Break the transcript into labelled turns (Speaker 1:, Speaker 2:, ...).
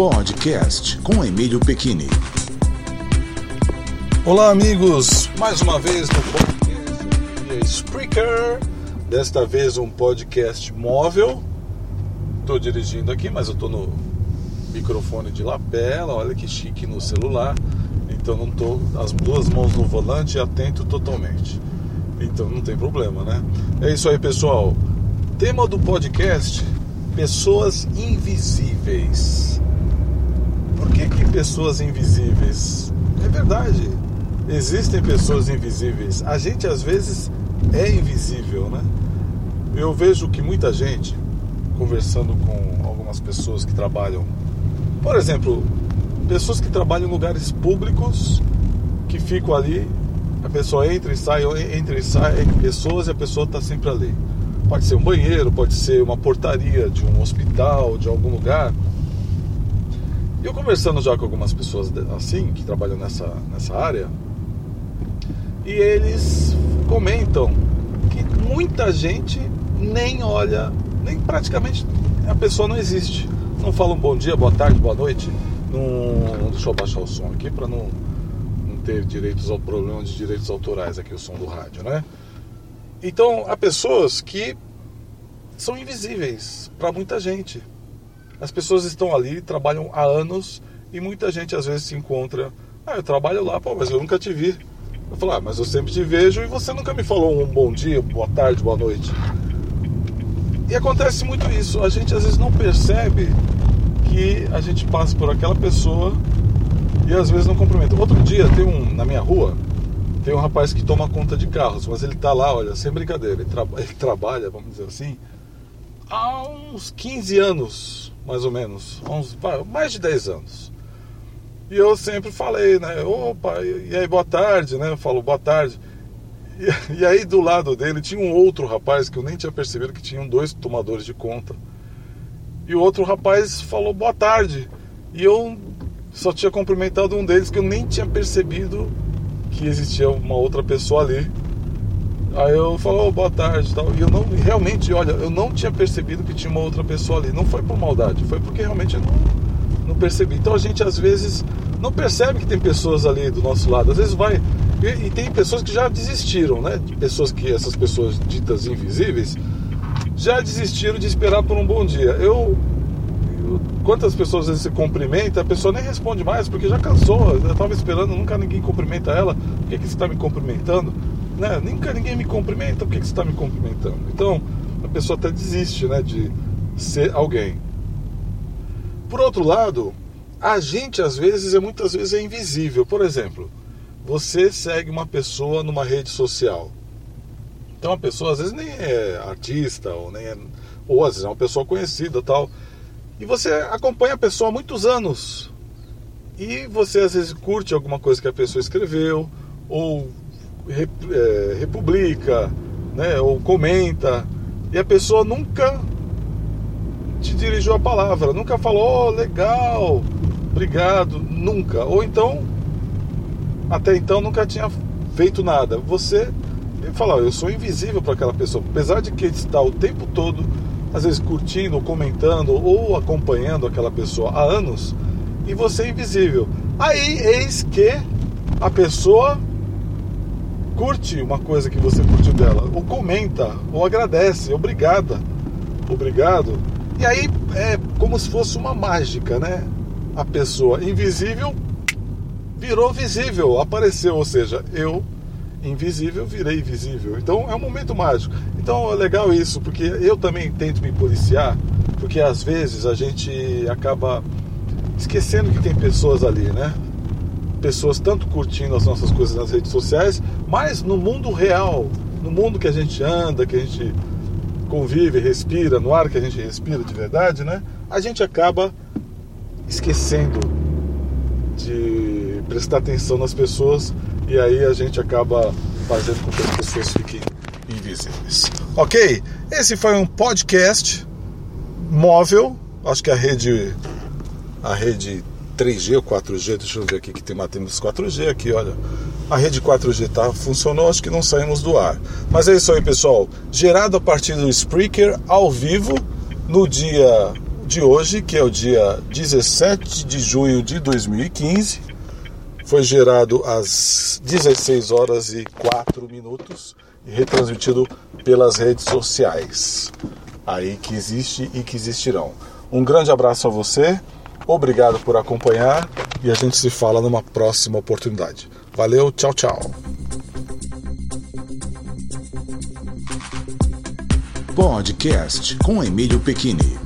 Speaker 1: Podcast com Emílio Pequini.
Speaker 2: Olá, amigos! Mais uma vez no podcast Spreaker. Desta vez um podcast móvel. Estou dirigindo aqui, mas eu estou no microfone de lapela. Olha que chique no celular. Então não estou as duas mãos no volante e atento totalmente. Então não tem problema, né? É isso aí, pessoal. Tema do podcast: pessoas invisíveis. Que, que pessoas invisíveis? É verdade, existem pessoas invisíveis. A gente às vezes é invisível, né? Eu vejo que muita gente, conversando com algumas pessoas que trabalham, por exemplo, pessoas que trabalham em lugares públicos, que ficam ali, a pessoa entra e sai, entra e sai pessoas e a pessoa está sempre ali. Pode ser um banheiro, pode ser uma portaria de um hospital, de algum lugar. E eu conversando já com algumas pessoas assim, que trabalham nessa, nessa área, e eles comentam que muita gente nem olha, nem praticamente a pessoa não existe. Não fala um bom dia, boa tarde, boa noite. Não, deixa eu baixar o som aqui para não, não ter direitos ao problema de direitos autorais aqui, o som do rádio, né? Então, há pessoas que são invisíveis para muita gente. As pessoas estão ali, trabalham há anos e muita gente às vezes se encontra. Ah, eu trabalho lá, pô, mas eu nunca te vi. Eu falo, ah, mas eu sempre te vejo e você nunca me falou um bom dia, boa tarde, boa noite. E acontece muito isso. A gente às vezes não percebe que a gente passa por aquela pessoa e às vezes não cumprimenta. Outro dia tem um na minha rua, tem um rapaz que toma conta de carros, mas ele tá lá, olha, sem brincadeira, ele, tra ele trabalha, vamos dizer assim, há uns 15 anos, mais ou menos, uns, mais de 10 anos. E eu sempre falei, né, opa, e aí boa tarde, né, eu falo boa tarde. E, e aí do lado dele tinha um outro rapaz que eu nem tinha percebido que tinham dois tomadores de conta. E o outro rapaz falou boa tarde. E eu só tinha cumprimentado um deles que eu nem tinha percebido que existia uma outra pessoa ali. Aí eu falo, oh, boa tarde tal. E eu não, realmente, olha, eu não tinha percebido que tinha uma outra pessoa ali. Não foi por maldade, foi porque realmente eu não, não percebi. Então a gente às vezes não percebe que tem pessoas ali do nosso lado. Às vezes vai. E, e tem pessoas que já desistiram, né? Pessoas que, essas pessoas ditas invisíveis, já desistiram de esperar por um bom dia. Eu quantas pessoas às vezes se cumprimenta, a pessoa nem responde mais porque já cansou. Eu estava esperando, nunca ninguém cumprimenta ela. Por que, que você está me cumprimentando? Né? Nunca ninguém me cumprimenta, por que, que você está me cumprimentando? Então a pessoa até desiste né, de ser alguém. Por outro lado, a gente às vezes é muitas vezes é invisível. Por exemplo, você segue uma pessoa numa rede social. Então a pessoa às vezes nem é artista ou nem é, ou às vezes é uma pessoa conhecida tal e você acompanha a pessoa há muitos anos. E você às vezes curte alguma coisa que a pessoa escreveu, ou republica, né, ou comenta, e a pessoa nunca te dirigiu a palavra, nunca falou, oh, legal, obrigado, nunca. Ou então, até então nunca tinha feito nada. Você fala, oh, eu sou invisível para aquela pessoa, apesar de que está o tempo todo às vezes curtindo, comentando ou acompanhando aquela pessoa há anos e você é invisível. Aí eis que a pessoa curte uma coisa que você curtiu dela, ou comenta, ou agradece, obrigada, obrigado. E aí é como se fosse uma mágica, né? A pessoa invisível virou visível, apareceu, ou seja, eu invisível, virei visível. Então é um momento mágico. Então é legal isso, porque eu também tento me policiar, porque às vezes a gente acaba esquecendo que tem pessoas ali, né? Pessoas tanto curtindo as nossas coisas nas redes sociais, mas no mundo real, no mundo que a gente anda, que a gente convive, respira, no ar que a gente respira de verdade, né? A gente acaba esquecendo de prestar atenção nas pessoas e aí a gente acaba fazendo com que as pessoas fiquem invisíveis. Ok? Esse foi um podcast móvel. Acho que a rede a rede 3G ou 4G, deixa eu ver aqui que tem temos 4G aqui, olha. A rede 4G tá, funcionou, acho que não saímos do ar. Mas é isso aí, pessoal. Gerado a partir do Spreaker ao vivo no dia de hoje, que é o dia 17 de junho de 2015. Foi gerado às 16 horas e 4 minutos e retransmitido pelas redes sociais. Aí que existe e que existirão. Um grande abraço a você, obrigado por acompanhar e a gente se fala numa próxima oportunidade. Valeu, tchau, tchau.
Speaker 1: Podcast com Emílio Pequini.